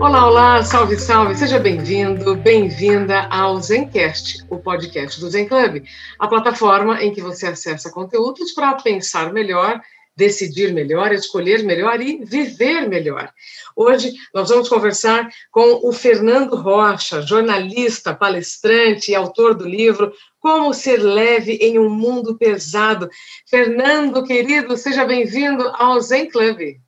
Olá, olá, salve, salve, seja bem-vindo, bem-vinda ao Zencast, o podcast do Zen Club, a plataforma em que você acessa conteúdos para pensar melhor, decidir melhor, escolher melhor e viver melhor. Hoje nós vamos conversar com o Fernando Rocha, jornalista, palestrante e autor do livro Como Ser Leve em um Mundo Pesado. Fernando, querido, seja bem-vindo ao Zen Club.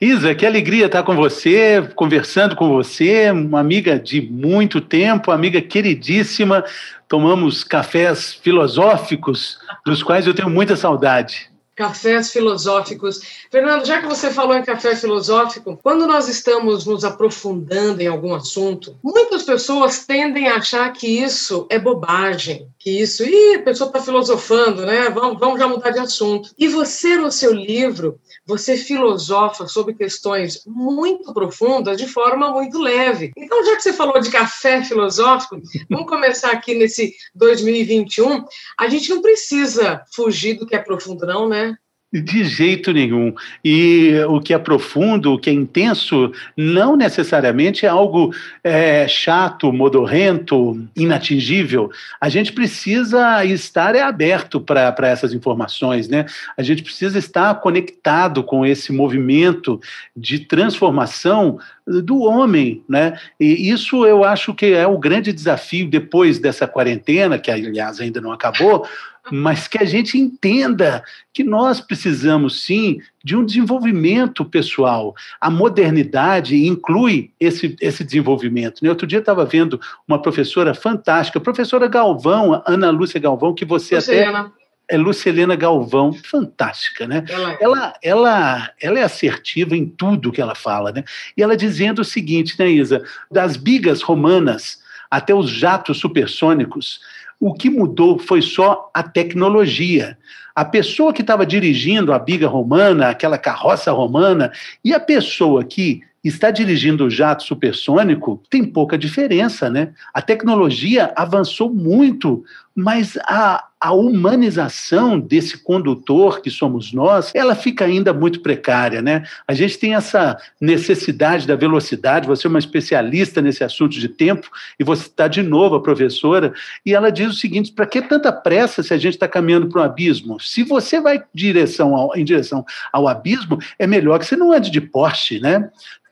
Isa, que alegria estar com você, conversando com você, uma amiga de muito tempo, amiga queridíssima. Tomamos cafés filosóficos, dos quais eu tenho muita saudade. Cafés filosóficos. Fernando, já que você falou em café filosófico, quando nós estamos nos aprofundando em algum assunto, muitas pessoas tendem a achar que isso é bobagem, que isso, ih, a pessoa está filosofando, né? Vamos, vamos já mudar de assunto. E você, no seu livro, você filosofa sobre questões muito profundas de forma muito leve. Então, já que você falou de café filosófico, vamos começar aqui nesse 2021. A gente não precisa fugir do que é profundo, não, né? De jeito nenhum. E o que é profundo, o que é intenso, não necessariamente é algo é, chato, modorrento, inatingível. A gente precisa estar é, aberto para essas informações, né? A gente precisa estar conectado com esse movimento de transformação do homem, né? E isso eu acho que é o grande desafio depois dessa quarentena, que aliás ainda não acabou, mas que a gente entenda que nós precisamos sim de um desenvolvimento pessoal. A modernidade inclui esse, esse desenvolvimento. Né? Outro dia estava vendo uma professora fantástica, professora Galvão, Ana Lúcia Galvão, que você Luciana. até é Lucelena Galvão, fantástica, né? Ela, é. ela, ela, ela é assertiva em tudo que ela fala, né? E ela dizendo o seguinte, né, Isa? Das bigas romanas até os jatos supersônicos, o que mudou foi só a tecnologia. A pessoa que estava dirigindo a biga romana, aquela carroça romana, e a pessoa que está dirigindo o jato supersônico, tem pouca diferença, né? A tecnologia avançou muito, mas a, a humanização desse condutor que somos nós, ela fica ainda muito precária, né? A gente tem essa necessidade da velocidade, você é uma especialista nesse assunto de tempo, e você está de novo a professora, e ela diz o seguinte: para que tanta pressa se a gente está caminhando para um abismo? Se você vai direção ao, em direção ao abismo, é melhor que você não ande de Porsche, né?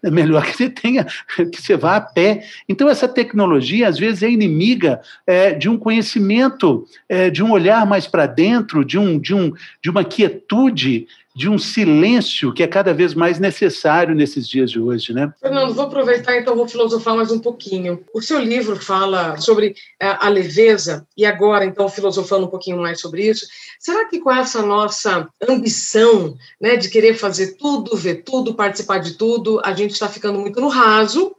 É melhor que você tenha, que você vá a pé. Então, essa tecnologia, às vezes, é inimiga é, de um conhecimento, é, de um olhar mais para dentro, de, um, de, um, de uma quietude de um silêncio que é cada vez mais necessário nesses dias de hoje, né? Fernando, vou aproveitar então, vou filosofar mais um pouquinho. O seu livro fala sobre é, a leveza, e agora, então, filosofando um pouquinho mais sobre isso, será que com essa nossa ambição né, de querer fazer tudo, ver tudo, participar de tudo, a gente está ficando muito no raso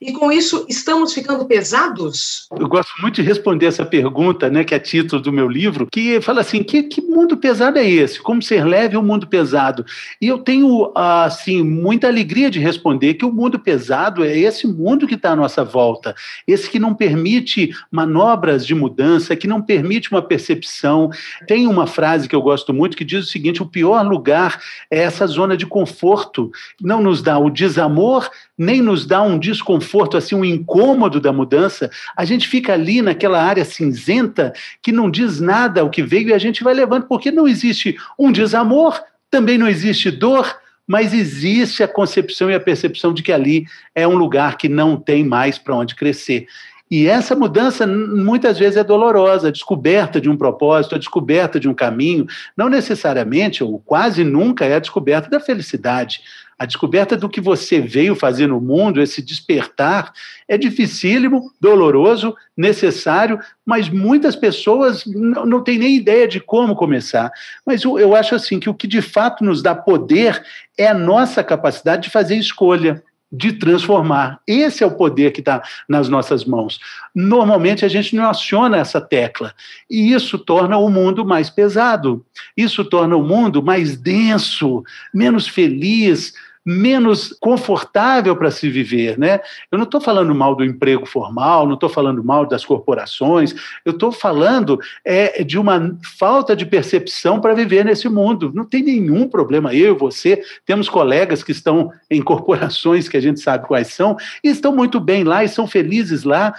e com isso, estamos ficando pesados? Eu gosto muito de responder essa pergunta, né, que é título do meu livro, que fala assim: que, que mundo pesado é esse? Como ser leve é um mundo pesado? E eu tenho, assim, muita alegria de responder que o mundo pesado é esse mundo que está à nossa volta, esse que não permite manobras de mudança, que não permite uma percepção. Tem uma frase que eu gosto muito que diz o seguinte: o pior lugar é essa zona de conforto, não nos dá o desamor, nem nos dá um desconforto desconforto, assim, um incômodo da mudança, a gente fica ali naquela área cinzenta que não diz nada o que veio e a gente vai levando, porque não existe um desamor, também não existe dor, mas existe a concepção e a percepção de que ali é um lugar que não tem mais para onde crescer. E essa mudança muitas vezes é dolorosa, a descoberta de um propósito, a descoberta de um caminho, não necessariamente, ou quase nunca, é a descoberta da felicidade. A descoberta do que você veio fazer no mundo, esse despertar, é dificílimo, doloroso, necessário, mas muitas pessoas não, têm nem ideia de como começar. Mas eu, eu acho assim que o que de fato nos dá poder é a nossa capacidade de fazer escolha. de transformar. Esse é o poder que está nas nossas mãos. Normalmente a gente não aciona essa tecla. E isso torna o mundo mais pesado. Isso torna o mundo mais denso, menos feliz, menos confortável para se viver, né? Eu não estou falando mal do emprego formal, não estou falando mal das corporações, eu estou falando é, de uma falta de percepção para viver nesse mundo. Não tem nenhum problema. Eu e você temos colegas que estão em corporações que a gente sabe quais são e estão muito bem lá e são felizes lá.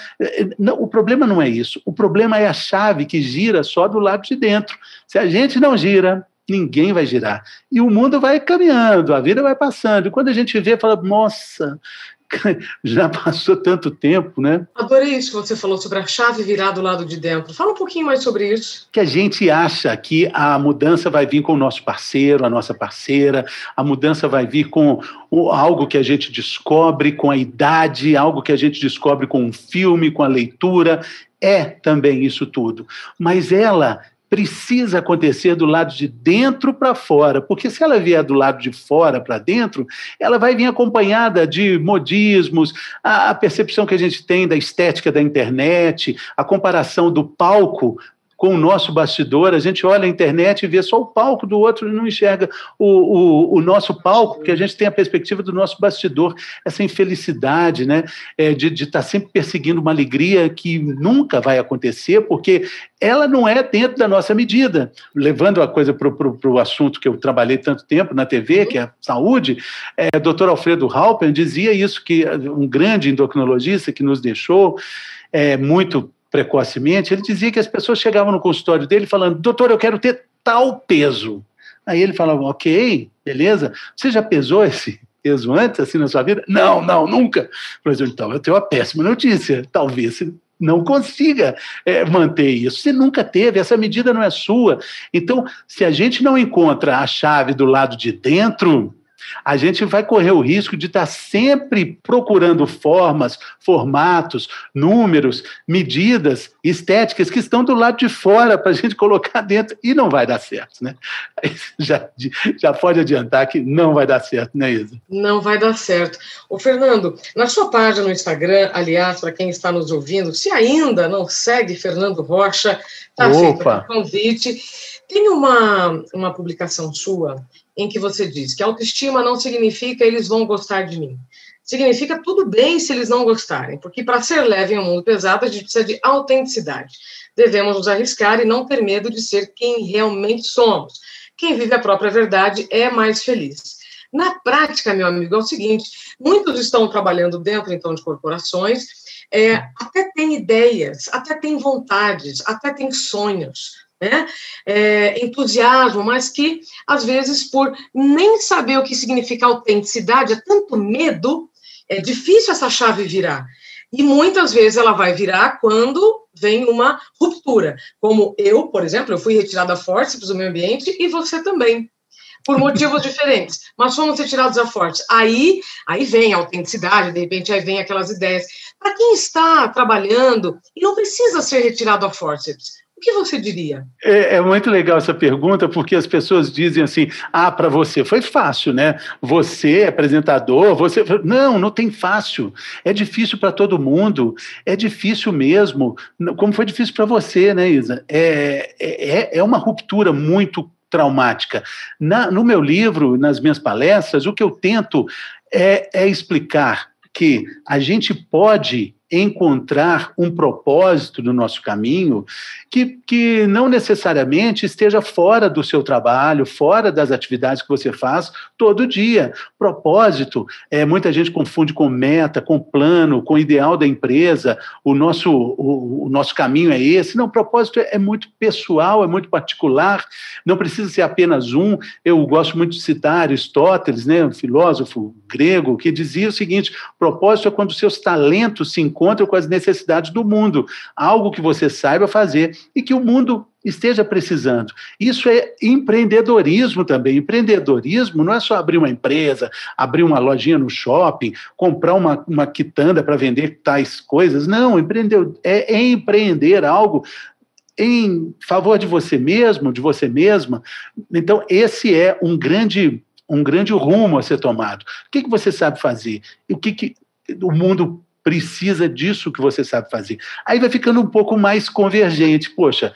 Não, o problema não é isso. O problema é a chave que gira só do lado de dentro. Se a gente não gira, ninguém vai girar. E o mundo vai caminhando, a vida vai passando. E quando a gente vê, fala, nossa, já passou tanto tempo, né? Adorei isso que você falou sobre a chave virar do lado de dentro. Fala um pouquinho mais sobre isso. Que a gente acha que a mudança vai vir com o nosso parceiro, a nossa parceira, a mudança vai vir com algo que a gente descobre com a idade, algo que a gente descobre com um filme, com a leitura. É também isso tudo. Mas ela precisa acontecer do lado de dentro para fora, porque se ela vier do lado de fora para dentro, ela vai vir acompanhada de modismos, a, percepção que a gente tem da estética da internet, a comparação do palco com o nosso bastidor, a gente olha a internet e vê só o palco do outro e não enxerga o, o, o nosso palco, porque a gente tem a perspectiva do nosso bastidor, essa infelicidade, né, é, de estar tá sempre perseguindo uma alegria que nunca vai acontecer, porque ela não é dentro da nossa medida. Levando a coisa para o assunto que eu trabalhei tanto tempo na TV, que é a saúde, é, doutor Alfredo Halper dizia isso, que um grande endocrinologista que nos deixou, é, muito precocemente, ele dizia que as pessoas chegavam no consultório dele falando: doutor, eu quero ter tal peso. Aí ele falava: ok, beleza. Você já pesou esse peso antes, assim, na sua vida? Não, não, nunca. Por exemplo, então, eu tenho uma péssima notícia. Talvez você não consiga é, manter isso. Você nunca teve, essa medida não é sua. Então, se a gente não encontra a chave do lado de dentro, a gente vai correr o risco de estar sempre procurando formas, formatos, números, medidas estéticas que estão do lado de fora para a gente colocar dentro e não vai dar certo, né? Já, já pode adiantar que não vai dar certo, né, Isa? Não vai dar certo. Ô, Fernando, na sua página no Instagram, aliás, para quem está nos ouvindo, se ainda não segue Fernando Rocha, está feito o convite. Tem uma, uma publicação sua em que você diz que autoestima não significa eles vão gostar de mim. Significa tudo bem se eles não gostarem, porque para ser leve em um mundo pesado, a gente precisa de autenticidade. Devemos nos arriscar e não ter medo de ser quem realmente somos. Quem vive a própria verdade é mais feliz. Na prática, meu amigo, é o seguinte: muitos estão trabalhando dentro, então, de corporações, é, até têm ideias, até têm vontades, até têm sonhos, né? É, entusiasmo, mas que, às vezes, por nem saber o que significa autenticidade, é tanto medo, é difícil essa chave virar. E muitas vezes ela vai virar quando vem uma ruptura. Como eu, por exemplo, eu fui retirada da Fortes do meio ambiente e você também. Por motivos diferentes, mas fomos retirados da Fortes. Aí, aí vem a autenticidade, de repente aí vem aquelas ideias. Para quem está trabalhando e não precisa ser retirado da Forceps, o que você diria? É, é, muito legal essa pergunta, porque as pessoas dizem assim: ah, para você foi fácil, né? Você é apresentador, você. Não, não tem fácil. É difícil para todo mundo, é difícil mesmo. Como foi difícil para você, né, Isa? É, é, é uma ruptura muito traumática. Na, no meu livro, nas minhas palestras, o que eu tento é, é explicar que a gente pode encontrar um propósito no nosso caminho que, que não necessariamente esteja fora do seu trabalho, fora das atividades que você faz todo dia. Propósito, é, muita gente confunde com meta, com plano, com ideal da empresa, o nosso, o, o nosso caminho é esse. Não, propósito é, é muito pessoal, é muito particular, não precisa ser apenas um. Eu gosto muito de citar Aristóteles, né, um filósofo grego, que dizia o seguinte: propósito é quando seus talentos se encontram com as necessidades do mundo, algo que você saiba fazer e que o mundo esteja precisando. Isso é empreendedorismo também. Empreendedorismo não é só abrir uma empresa, abrir uma lojinha no shopping, comprar uma, uma quitanda para vender tais coisas. Não, empreender é, é empreender algo em favor de você mesmo, de você mesma. Então, esse é um grande um grande rumo a ser tomado. O que, que você sabe fazer? O que, que o mundo precisa disso que você sabe fazer? Aí vai ficando um pouco mais convergente. Poxa,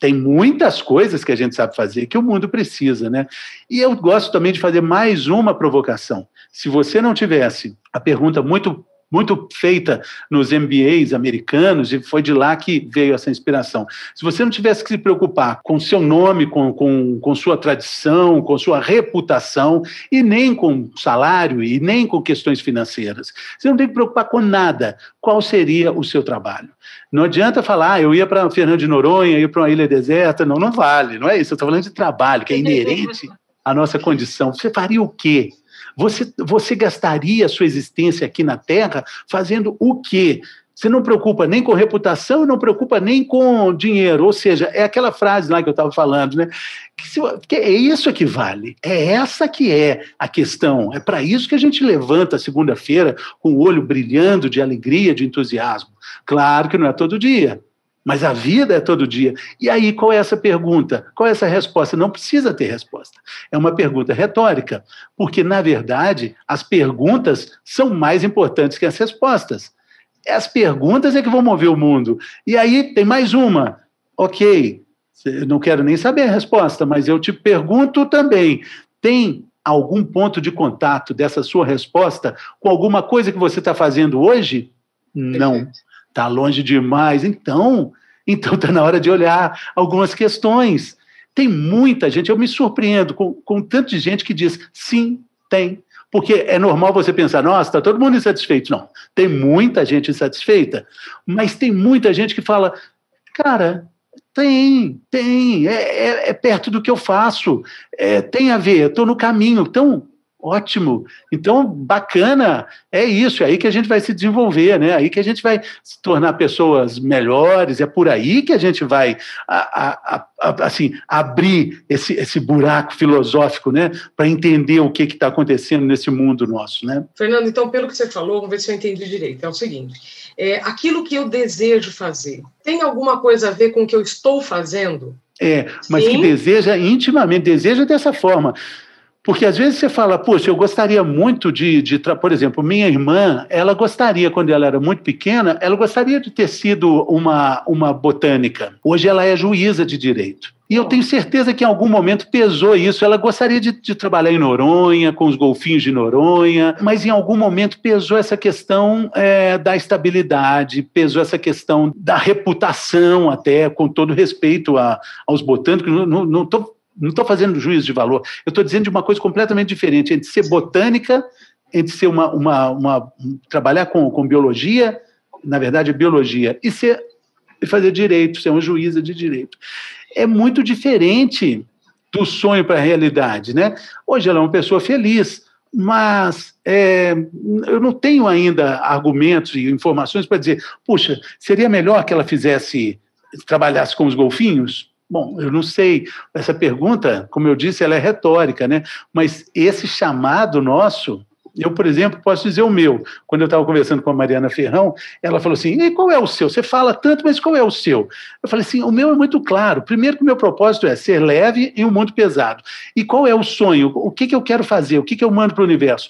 tem muitas coisas que a gente sabe fazer que o mundo precisa, né? E eu gosto também de fazer mais uma provocação. Se você não tivesse a pergunta muito muito feita nos MBAs americanos, e foi de lá que veio essa inspiração. Se você não tivesse que se preocupar com seu nome, com, com, com sua tradição, com sua reputação, e nem com salário, e nem com questões financeiras, você não tem que preocupar com nada. Qual seria o seu trabalho? Não adianta falar, ah, eu ia para Fernando de Noronha, ia para uma ilha deserta. Não, não vale, não é isso. Eu estou falando de trabalho, que é inerente à nossa condição. Você faria o quê? Você, você gastaria a sua existência aqui na Terra fazendo o quê? Você não preocupa nem com reputação, não preocupa nem com dinheiro. Ou seja, é aquela frase lá que eu estava falando, né? Que, se, que é isso que vale. É essa que é a questão. É para isso que a gente levanta segunda-feira com o olho brilhando de alegria, de entusiasmo. Claro que não é todo dia. Mas a vida é todo dia. E aí, qual é essa pergunta? Qual é essa resposta? Não precisa ter resposta. É uma pergunta retórica, porque, na verdade, as perguntas são mais importantes que as respostas. As perguntas é que vão mover o mundo. E aí, tem mais uma. Ok, não quero nem saber a resposta, mas eu te pergunto também: tem algum ponto de contato dessa sua resposta com alguma coisa que você está fazendo hoje? Não. Está longe demais. Então, então está na hora de olhar algumas questões. Tem muita gente, eu me surpreendo com, com tanta gente que diz sim, tem. Porque é normal você pensar, nossa, está todo mundo insatisfeito. Não, tem muita gente insatisfeita, mas tem muita gente que fala, cara, tem, tem, é, é, é perto do que eu faço, é, tem a ver, estou no caminho. Então, Ótimo. Então, bacana. É isso, é aí que a gente vai se desenvolver, né? Aí que a gente vai se tornar pessoas melhores, é por aí que a gente vai a, a, a, assim, abrir esse, esse buraco filosófico, né? Para entender o que está acontecendo nesse mundo nosso, né? Fernando, então, pelo que você falou, vamos ver se eu entendi direito. É o seguinte: é, aquilo que eu desejo fazer tem alguma coisa a ver com o que eu estou fazendo? É, mas Sim. que deseja intimamente, deseja dessa forma. Porque às vezes você fala, poxa, eu gostaria muito de, de, por exemplo, minha irmã, ela gostaria, quando ela era muito pequena, ela gostaria de ter sido uma, uma botânica. Hoje ela é juíza de direito. E eu tenho certeza que em algum momento pesou isso. Ela gostaria de, de, trabalhar em Noronha, com os golfinhos de Noronha, mas em algum momento pesou essa questão é, da estabilidade, pesou essa questão da reputação, até, com todo respeito a, aos botânicos. Não estou não estou fazendo juízo de valor, eu estou dizendo de uma coisa completamente diferente entre ser botânica, entre ser uma, uma, uma trabalhar com, com biologia, na verdade biologia, e ser fazer direito, ser uma juíza de direito. É muito diferente do sonho para a realidade, né? Hoje ela é uma pessoa feliz, mas é, eu não tenho ainda argumentos e informações para dizer, puxa, seria melhor que ela fizesse, trabalhasse com os golfinhos? Bom, eu não sei. Essa pergunta, como eu disse, ela é retórica, né? Mas esse chamado nosso, eu, por exemplo, posso dizer o meu. Quando eu estava conversando com a Mariana Ferrão, ela falou assim: e qual é o seu? Você fala tanto, mas qual é o seu? Eu falei assim: o meu é muito claro. Primeiro, que o meu propósito é ser leve em um mundo pesado. E qual é o sonho? O que, que eu quero fazer? O que, que eu mando para o universo?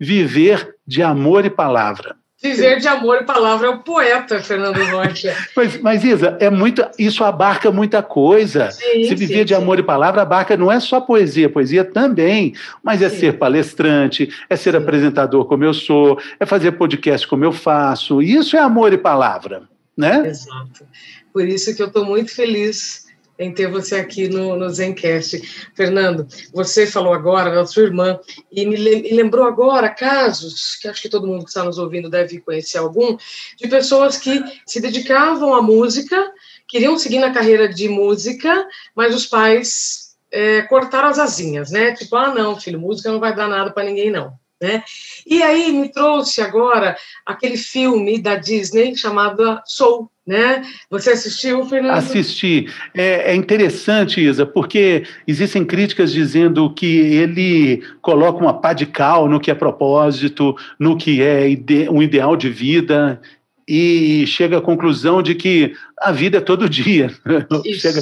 Viver de amor e palavra. Viver de amor e palavra é o poeta Fernando Rocha. mas, mas, Isa, é muito, isso abarca muita coisa. Sim, Se viver sim, de amor sim. e palavra abarca não é só poesia, poesia também, mas é ser palestrante, é ser apresentador como eu sou, é fazer podcast como eu faço. Isso é amor e palavra, né? Exato. Por isso que eu estou muito feliz em ter você aqui no, no Zencast. Fernando, você falou agora da sua irmã e me lembrou agora casos, que acho que todo mundo que está nos ouvindo deve conhecer algum, de pessoas que se dedicavam à música, queriam seguir na carreira de música, mas os pais é, cortaram as asinhas, né? Tipo, ah, não, filho, música não vai dar nada para ninguém, não. Né? E aí me trouxe agora aquele filme da Disney chamado Soul, né? Você assistiu, Fernando? Assisti. É, é, interessante, Isa, porque existem críticas dizendo que ele coloca uma pá de cal no que é propósito, no que é ide um ideal de vida, e chega à conclusão de que a vida é todo dia. chega,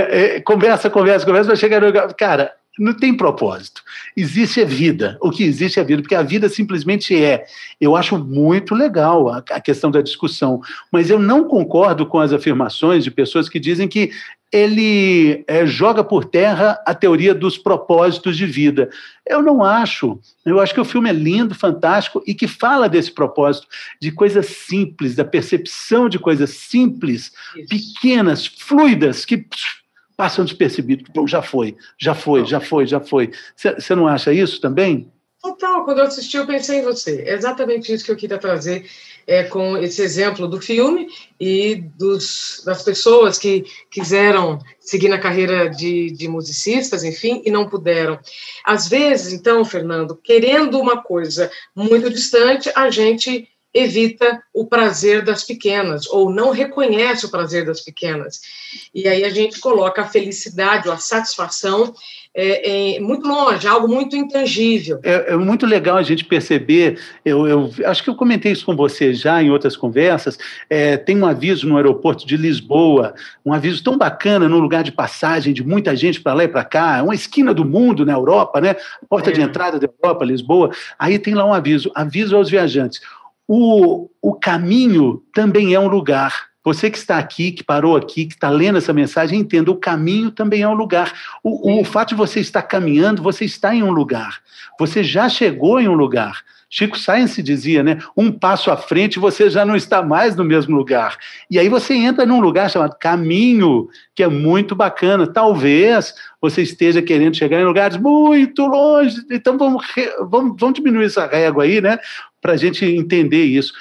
é, conversa, conversa, conversa, vai chegar no... Cara, não tem propósito. Existe a vida. O que existe é a vida, porque a vida simplesmente é. Eu acho muito legal a, a questão da discussão, mas eu não concordo com as afirmações de pessoas que dizem que ele é, joga por terra a teoria dos propósitos de vida. Eu não acho. Eu acho que o filme é lindo, fantástico e que fala desse propósito, de coisas simples, da percepção de coisas simples, Isso. pequenas, fluidas, que passam despercebidos. Bom, já foi, já foi, já foi, já foi. Você não acha isso também? Total, quando eu assisti, eu pensei em você. É exatamente isso que eu queria trazer é, com esse exemplo do filme e dos, das pessoas que quiseram seguir na carreira de, de musicistas, enfim, e não puderam. Às vezes, então, Fernando, querendo uma coisa muito distante, a gente evita o prazer das pequenas, ou não reconhece o prazer das pequenas. E aí a gente coloca a felicidade ou a satisfação é, é, muito longe, algo muito intangível. É, é, muito legal a gente perceber, eu, eu, acho que eu comentei isso com você já em outras conversas, é, tem um aviso no aeroporto de Lisboa, um aviso tão bacana no lugar de passagem de muita gente para lá e para cá, uma esquina do mundo na Europa, né? porta de é. entrada da Europa, Lisboa, aí tem lá um aviso, aviso aos viajantes, o, o caminho também é um lugar. Você que está aqui, que parou aqui, que está lendo essa mensagem, entenda: o caminho também é um lugar. O, o, fato de você estar caminhando, você está em um lugar. Você já chegou em um lugar. Chico Science dizia, né? Um passo à frente, você já não está mais no mesmo lugar. E aí você entra num lugar chamado caminho, que é muito bacana. Talvez você esteja querendo chegar em lugares muito longe. Então vamos, vamos, vamos diminuir essa régua aí, né? Para a gente entender isso.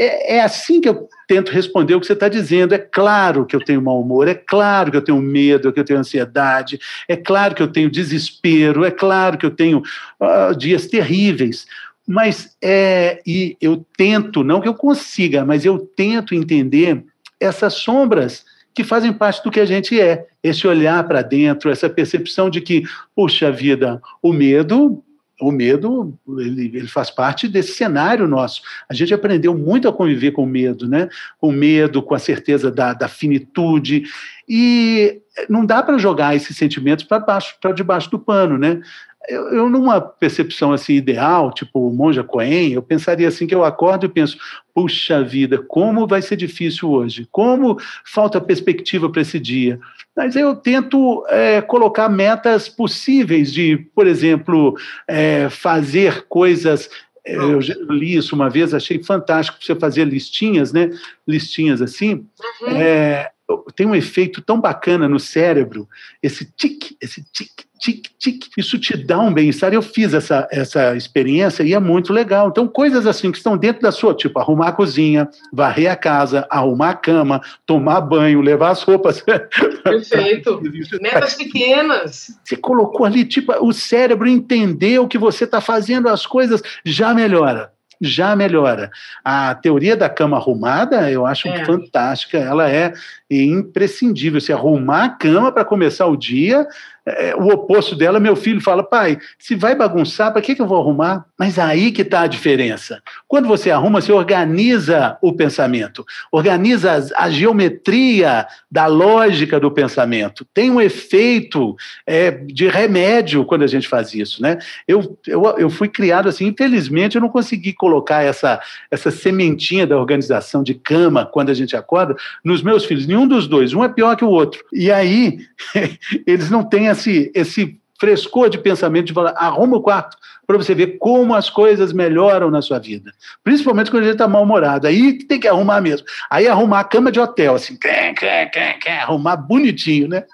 É, é, assim que eu tento responder o que você está dizendo. É claro que eu tenho mau humor, é claro que eu tenho medo, que eu tenho ansiedade, é claro que eu tenho desespero, é claro que eu tenho uh, dias terríveis. Mas é, e eu tento, não que eu consiga, mas eu tento entender essas sombras que fazem parte do que a gente é. Esse olhar para dentro, essa percepção de que, puxa vida, o medo o medo ele, ele, faz parte desse cenário nosso. A gente aprendeu muito a conviver com o medo, né? Com medo, com a certeza da, da finitude. E não dá para jogar esses sentimentos para baixo, para debaixo do pano, né? eu, eu, numa percepção assim ideal, tipo o Monja Coen, eu pensaria assim que eu acordo e penso, puxa vida, como vai ser difícil hoje, como falta perspectiva para esse dia. Mas eu tento é, colocar metas possíveis de, por exemplo, é, fazer coisas é, eu li isso uma vez, achei fantástico você fazer listinhas, né? Listinhas assim. Uhum. É, tem um efeito tão bacana no cérebro, esse tique, esse tique, tic, tic, isso te dá um bem-estar. Eu fiz essa, essa experiência e é muito legal. Então, coisas assim que estão dentro da sua, tipo arrumar a cozinha, varrer a casa, arrumar a cama, tomar banho, levar as roupas. Perfeito. Metas pequenas. Você colocou ali, tipo, o cérebro entendeu que você está fazendo as coisas, já melhora já melhora. A teoria da cama arrumada, eu acho é. fantástica, ela é imprescindível. Se arrumar a cama para começar o dia, é, o oposto dela, meu filho fala, pai, se vai bagunçar, para que, que eu vou arrumar? Mas aí que está a diferença. Quando você arruma, você organiza o pensamento, organiza a geometria da lógica do pensamento. Tem um efeito é, de remédio quando a gente faz isso, né? Eu, eu, eu fui criado assim, infelizmente eu não consegui colocar essa, essa sementinha da organização de cama quando a gente acorda nos meus filhos, nenhum dos dois, um é pior que o outro. E aí, eles não têm esse, esse frescor de pensamento de falar, arruma o quarto para você ver como as coisas melhoram na sua vida. Principalmente quando a gente está mal-humorado. Aí tem que arrumar mesmo. Aí arrumar a cama de hotel, assim, quer, quer, quer, arrumar bonitinho, né?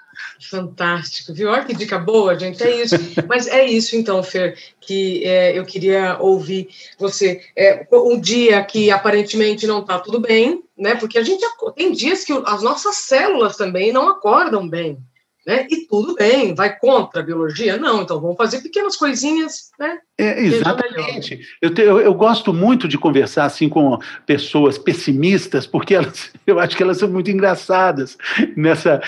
Fantástico, viu? Olha que dica boa, gente. É isso. Mas é isso, então, Fer, que é, eu queria ouvir você. É, um dia que aparentemente não está tudo bem, né? Porque a gente tem dias que as nossas células também não acordam bem né? E tudo bem, vai contra a biologia? Não, então vamos fazer pequenas coisinhas, né? É, exatamente. Eu, te, eu, eu, gosto muito de conversar assim com pessoas pessimistas, porque elas, eu acho que elas são muito engraçadas nessa,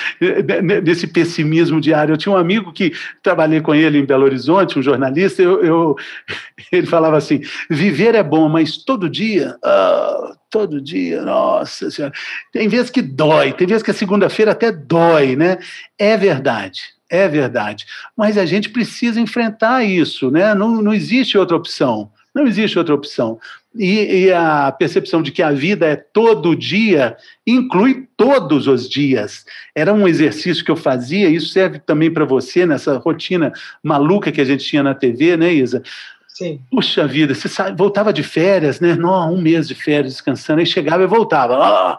nesse pessimismo diário. Eu tinha um amigo que trabalhei com ele em Belo Horizonte, um jornalista, eu, eu ele falava assim: viver é bom, mas todo dia. Oh, todo dia, nossa senhora. Tem vezes que dói, tem vezes que a segunda-feira até dói, né? É verdade. É verdade. Mas a gente precisa enfrentar isso, né? Não, não existe outra opção. Não existe outra opção. E, e, a percepção de que a vida é todo dia inclui todos os dias. Era um exercício que eu fazia, isso serve também para você nessa rotina maluca que a gente tinha na TV, né, Isa? Sim. Puxa vida, você sabe, voltava de férias, né? Não, um mês de férias descansando, aí chegava e voltava. Oh!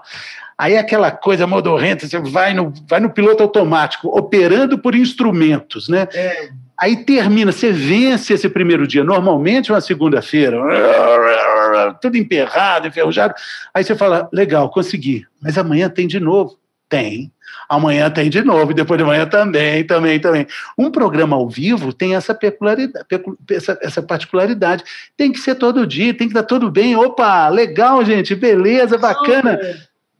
Aí aquela coisa modorrenta, você vai no, vai no piloto automático, operando por instrumentos, né? É Aí termina, você vence esse primeiro dia, normalmente uma segunda-feira, tudo emperrado, enferrujado. Aí você fala, legal, consegui, mas amanhã tem de novo. Tem. Amanhã tem de novo, e depois de amanhã também, também, também. Um programa ao vivo tem essa peculiaridade, essa, essa particularidade. Tem que ser todo dia, tem que estar tudo bem. Opa, legal, gente, beleza, bacana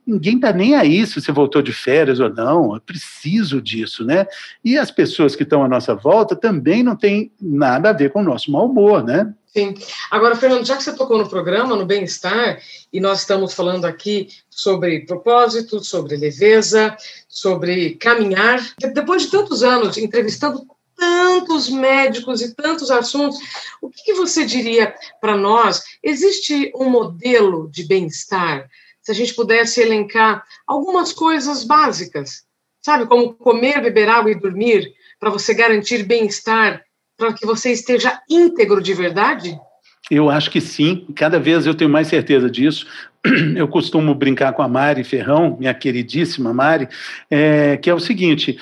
ninguém está nem aí se você voltou de férias ou não, eu preciso disso, né? E as pessoas que estão à nossa volta também não têm nada a ver com o nosso mau humor, né? Sim. Agora, Fernando, já que você tocou no programa, no bem-estar, e nós estamos falando aqui sobre propósito, sobre leveza, sobre caminhar, depois de tantos anos entrevistando tantos médicos e tantos assuntos, o que, que você diria para nós? Existe um modelo de bem-estar? Se a gente pudesse elencar algumas coisas básicas, sabe, como comer, beber água e dormir, para você garantir bem-estar, para que você esteja íntegro de verdade? Eu acho que sim, cada vez eu tenho mais certeza disso. Eu costumo brincar com a Mari Ferrão, minha queridíssima Mari, é, que é o seguinte: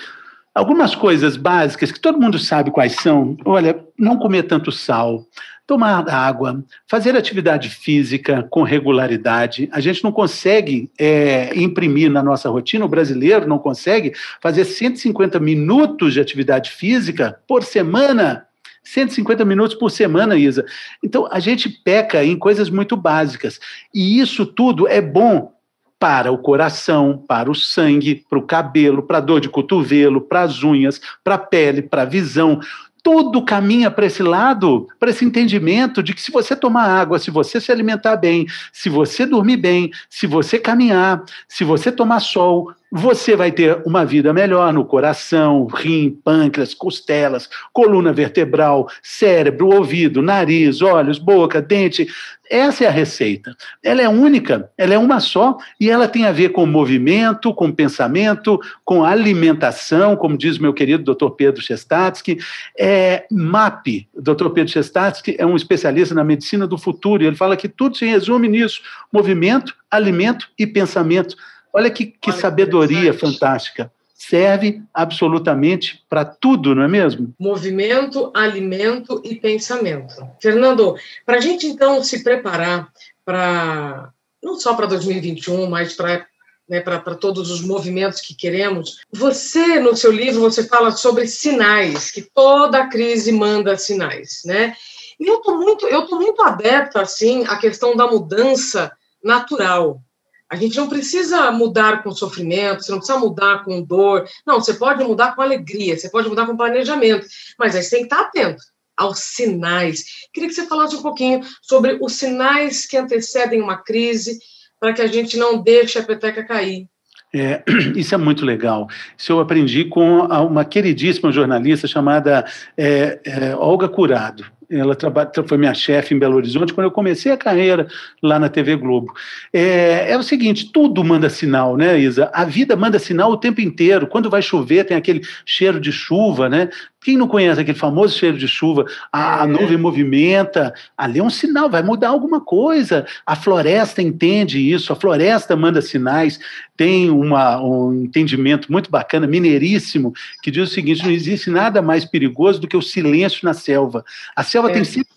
algumas coisas básicas que todo mundo sabe quais são. Olha, não comer tanto sal, tomar água, fazer atividade física com regularidade. A gente não consegue é, imprimir na nossa rotina, o brasileiro não consegue fazer 150 minutos de atividade física por semana. 150 minutos por semana, Isa. Então, a gente peca em coisas muito básicas. E isso tudo é bom para o coração, para o sangue, para o cabelo, para a dor de cotovelo, para as unhas, para a pele, para a visão tudo caminha para esse lado, para esse entendimento de que se você tomar água, se você se alimentar bem, se você dormir bem, se você caminhar, se você tomar sol, você vai ter uma vida melhor no coração, rim, pâncreas, costelas, coluna vertebral, cérebro, ouvido, nariz, olhos, boca, dente. Essa é a receita. Ela é única, ela é uma só e ela tem a ver com movimento, com pensamento, com alimentação, como diz meu querido Dr. Pedro Chestatsky. É, MAP, Dr. Pedro Chestatsky é um especialista na medicina do futuro e ele fala que tudo se resume nisso: movimento, alimento e pensamento. Olha que, que Olha sabedoria fantástica. Serve absolutamente para tudo, não é mesmo? Movimento, alimento e pensamento. Fernando, para a gente então se preparar para, não só para 2021, mas para né, para todos os movimentos que queremos. Você, no seu livro, você fala sobre sinais, que toda crise manda sinais, né? E eu tô muito, eu tô muito adepta, assim, à questão da mudança natural. A gente não precisa mudar com sofrimento, você não precisa mudar com dor. Não, você pode mudar com alegria, você pode mudar com planejamento, mas aí você tem que estar atento aos sinais. Queria que você falasse um pouquinho sobre os sinais que antecedem uma crise, para que a gente não deixe a peteca cair. É, isso é muito legal. Isso eu aprendi com uma queridíssima jornalista chamada é, é, Olga Curado. Ela trabalha, foi minha chefe em Belo Horizonte quando eu comecei a carreira lá na TV Globo. É, é, o seguinte: tudo manda sinal, né, Isa? A vida manda sinal o tempo inteiro. Quando vai chover, tem aquele cheiro de chuva, né? Quem não conhece aquele famoso cheiro de chuva? A, a é. nuvem movimenta, ali é um sinal, vai mudar alguma coisa. A floresta entende isso, a floresta manda sinais. Tem uma, um entendimento muito bacana, mineiríssimo, que diz o seguinte: não existe nada mais perigoso do que o silêncio na selva. A selva é. tem sempre.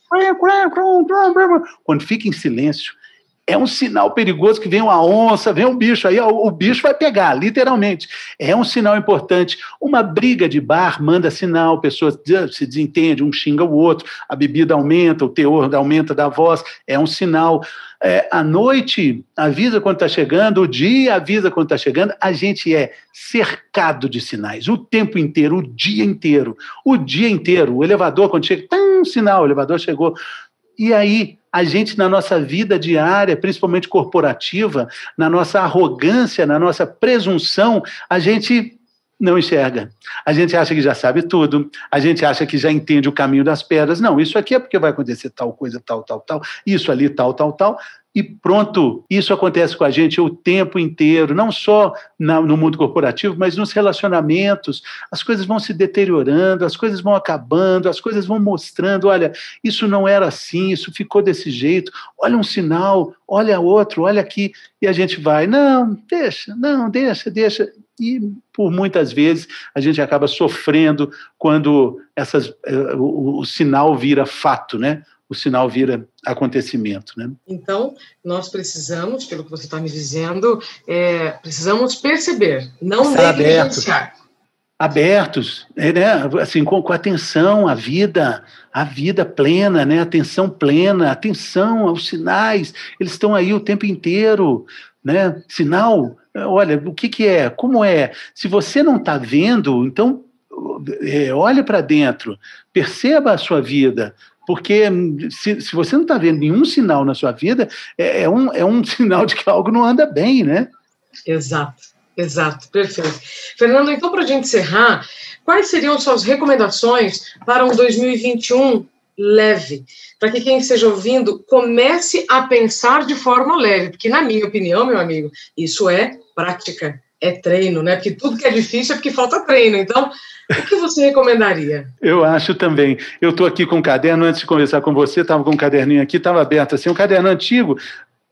Quando fica em silêncio, é um sinal perigoso que vem uma onça, vem um bicho, aí o, o, bicho vai pegar, literalmente. É um sinal importante. Uma briga de bar manda sinal, pessoas se desentendem, um xinga o outro, a bebida aumenta, o teor aumenta da voz, é um sinal. É, a noite avisa quando está chegando, o dia avisa quando está chegando, a gente é cercado de sinais o tempo inteiro, o dia inteiro, o dia inteiro. O elevador, quando chega, um sinal, o elevador chegou. E aí, a gente, na nossa vida diária, principalmente corporativa, na nossa arrogância, na nossa presunção, a gente não enxerga. A gente acha que já sabe tudo, a gente acha que já entende o caminho das pedras. Não, isso aqui é porque vai acontecer tal coisa, tal, tal, tal, isso ali, tal, tal, tal. E pronto, isso acontece com a gente o tempo inteiro, não só na, no mundo corporativo, mas nos relacionamentos. As coisas vão se deteriorando, as coisas vão acabando, as coisas vão mostrando: olha, isso não era assim, isso ficou desse jeito, olha um sinal, olha outro, olha aqui. E a gente vai: não, deixa, não, deixa, deixa. E por muitas vezes a gente acaba sofrendo quando essas, eh, o, o sinal vira fato, né? O sinal vira acontecimento. Né? Então, nós precisamos, pelo que você está me dizendo, é, precisamos perceber, não Estar negligenciar. Abertos, é, né? assim, com, com, atenção à vida, à vida plena, né? atenção plena, atenção aos sinais, eles estão aí o tempo inteiro. Né? Sinal, olha, o que, que é? Como é? Se você não está vendo, então é, olhe para dentro, perceba a sua vida, porque se, se você não está vendo nenhum sinal na sua vida, é, é, um, é um sinal de que algo não anda bem, né? Exato, exato, perfeito. Fernando, então, para a gente encerrar, quais seriam suas recomendações para um 2021 leve? Para que quem esteja ouvindo comece a pensar de forma leve, porque, na minha opinião, meu amigo, isso é prática é treino, né? Porque tudo que é difícil é porque falta treino. Então, o que você recomendaria? Eu acho também. Eu estou aqui com um caderno, antes de conversar com você, estava com um caderninho aqui, estava aberto assim, um caderno antigo.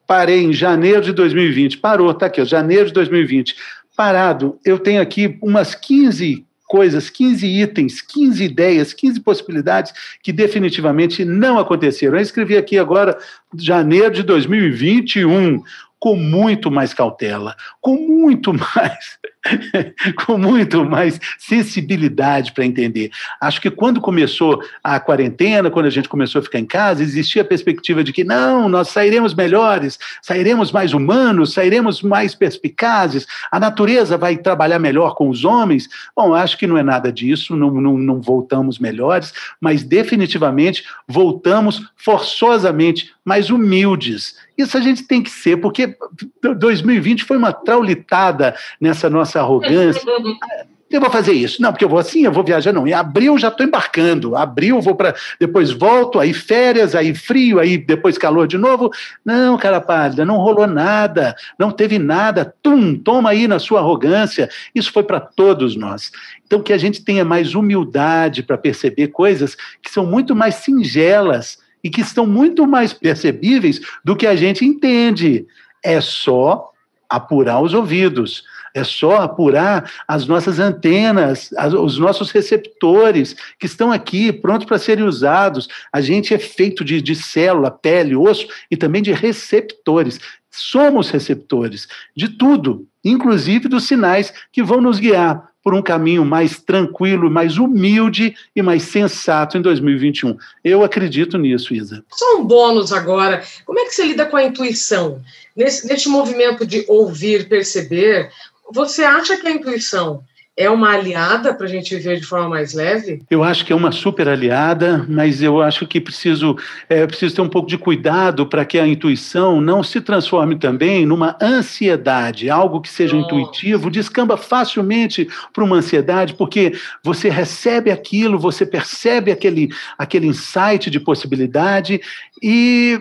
Parei em janeiro de 2020. Parou, está aqui, ó, janeiro de 2020. Parado, eu tenho aqui umas 15 coisas, 15 itens, 15 ideias, 15 possibilidades que definitivamente não aconteceram. Eu escrevi aqui agora, janeiro de 2021, com muito mais cautela, com muito mais, com muito mais sensibilidade para entender. Acho que quando começou a quarentena, quando a gente começou a ficar em casa, existia a perspectiva de que não, nós sairemos melhores, sairemos mais humanos, sairemos mais perspicazes, a natureza vai trabalhar melhor com os homens. Bom, acho que não é nada disso, não, não, não voltamos melhores, mas definitivamente voltamos forçosamente mais humildes isso a gente tem que ser, porque 2020 foi uma traulitada nessa nossa arrogância. Eu vou fazer isso. Não, porque eu vou assim, eu vou viajar. Não, em abril já estou embarcando. Abril vou para. Depois volto, aí férias, aí frio, aí depois calor de novo. Não, cara pálida, não rolou nada, não teve nada. Tum, toma aí na sua arrogância. Isso foi para todos nós. Então, que a gente tenha mais humildade para perceber coisas que são muito mais singelas e que estão muito mais percebíveis do que a gente entende. É só apurar os ouvidos, é só apurar as nossas antenas, as, os nossos receptores que estão aqui prontos para serem usados. A gente é feito de, de célula, pele, osso e também de receptores. Somos receptores de tudo, inclusive dos sinais que vão nos guiar por um caminho mais tranquilo, mais humilde e mais sensato em 2021. Eu acredito nisso, Isa. Só um bônus agora. Como é que você lida com a intuição? Nesse, nesse movimento de ouvir, perceber, você acha que a intuição é uma aliada para a gente viver de forma mais leve? Eu acho que é uma super aliada, mas eu acho que preciso, é, preciso ter um pouco de cuidado para que a intuição não se transforme também numa ansiedade, algo que seja oh. intuitivo, descamba facilmente para uma ansiedade, porque você recebe aquilo, você percebe aquele, aquele insight de possibilidade e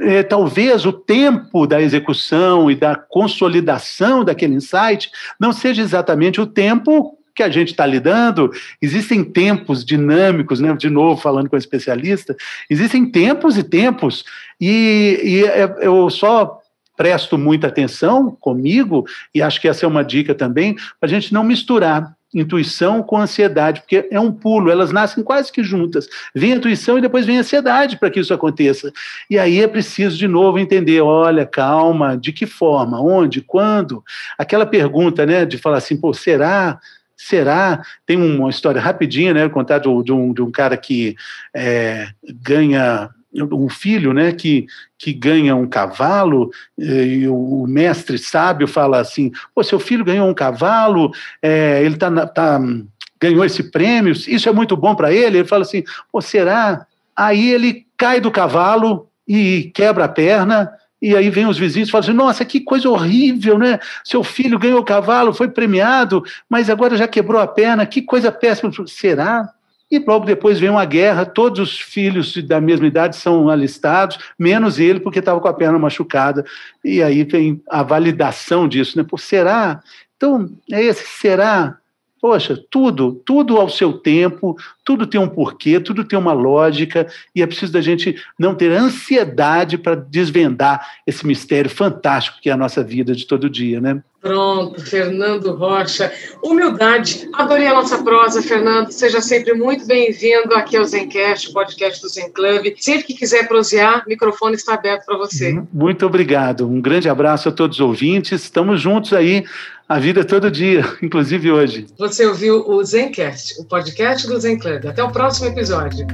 é, talvez o tempo da execução e da consolidação daquele insight não seja exatamente o tempo que a gente está lidando, existem tempos dinâmicos, né? de novo falando com o especialista, existem tempos e tempos, e, e é, eu só presto muita atenção comigo, e acho que essa é uma dica também, para a gente não misturar intuição com ansiedade, porque é um pulo, elas nascem quase que juntas. Vem a intuição e depois vem a ansiedade para que isso aconteça. E aí é preciso de novo entender, olha, calma, de que forma, onde, quando? Aquela pergunta, né, de falar assim, pô, será? Será? Tem uma história rapidinha, né, contar de um, de um cara que é, ganha um filho né, que, que ganha um cavalo, eh, e o mestre sábio fala assim: Pô, seu filho ganhou um cavalo, é, ele tá, tá, ganhou esse prêmio, isso é muito bom para ele. Ele fala assim: Pô, será? Aí ele cai do cavalo e quebra a perna e aí vem os vizinhos e falam assim, nossa, que coisa horrível, né? Seu filho ganhou o cavalo, foi premiado, mas agora já quebrou a perna, que coisa péssima. Será? E logo depois vem uma guerra, todos os filhos da mesma idade são alistados, menos ele, porque estava com a perna machucada. E aí vem a validação disso, né? Por será? Então, é esse será Poxa, tudo, tudo ao seu tempo, tudo tem um porquê, tudo tem uma lógica, e é preciso da gente não ter ansiedade para desvendar esse mistério fantástico que é a nossa vida de todo dia, né? Pronto, Fernando Rocha. Humildade. Adorei a nossa prosa, Fernando. Seja sempre muito bem-vindo aqui ao Zencast, podcast do Zen Club. Sempre que quiser prosear, o microfone está aberto para você. Muito obrigado. Um grande abraço a todos os ouvintes. Estamos juntos aí a vida todo dia, inclusive hoje. Você ouviu o Zencast, o podcast do Zen Club. Até o próximo episódio.